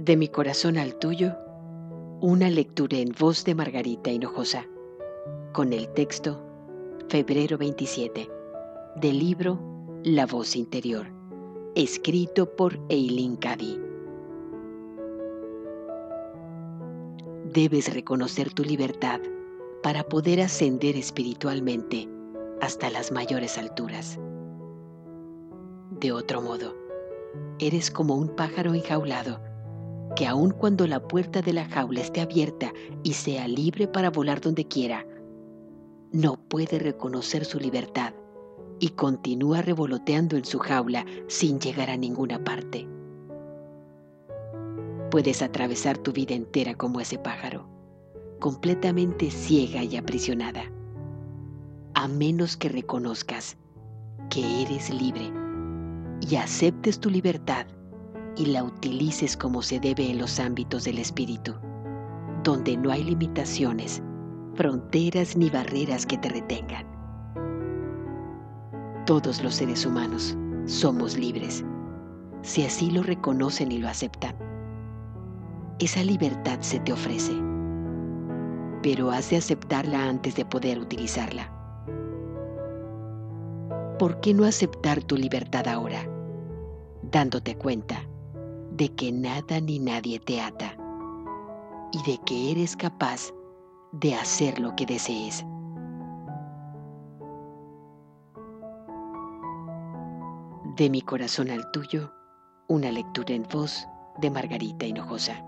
De mi corazón al tuyo, una lectura en voz de Margarita Hinojosa, con el texto Febrero 27, del libro La voz interior, escrito por Eileen Cady. Debes reconocer tu libertad para poder ascender espiritualmente hasta las mayores alturas. De otro modo, eres como un pájaro enjaulado que aun cuando la puerta de la jaula esté abierta y sea libre para volar donde quiera, no puede reconocer su libertad y continúa revoloteando en su jaula sin llegar a ninguna parte. Puedes atravesar tu vida entera como ese pájaro, completamente ciega y aprisionada, a menos que reconozcas que eres libre y aceptes tu libertad y la utilices como se debe en los ámbitos del espíritu, donde no hay limitaciones, fronteras ni barreras que te retengan. Todos los seres humanos somos libres, si así lo reconocen y lo aceptan. Esa libertad se te ofrece, pero has de aceptarla antes de poder utilizarla. ¿Por qué no aceptar tu libertad ahora, dándote cuenta de que nada ni nadie te ata y de que eres capaz de hacer lo que desees. De mi corazón al tuyo, una lectura en voz de Margarita Hinojosa.